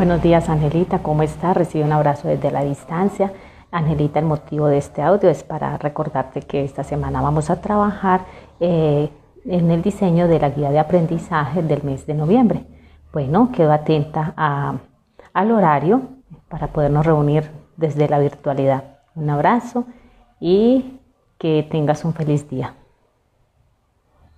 Buenos días, Angelita, ¿cómo está? Recibe un abrazo desde la distancia. Angelita, el motivo de este audio es para recordarte que esta semana vamos a trabajar eh, en el diseño de la guía de aprendizaje del mes de noviembre. Bueno, quedo atenta al horario para podernos reunir desde la virtualidad. Un abrazo y que tengas un feliz día.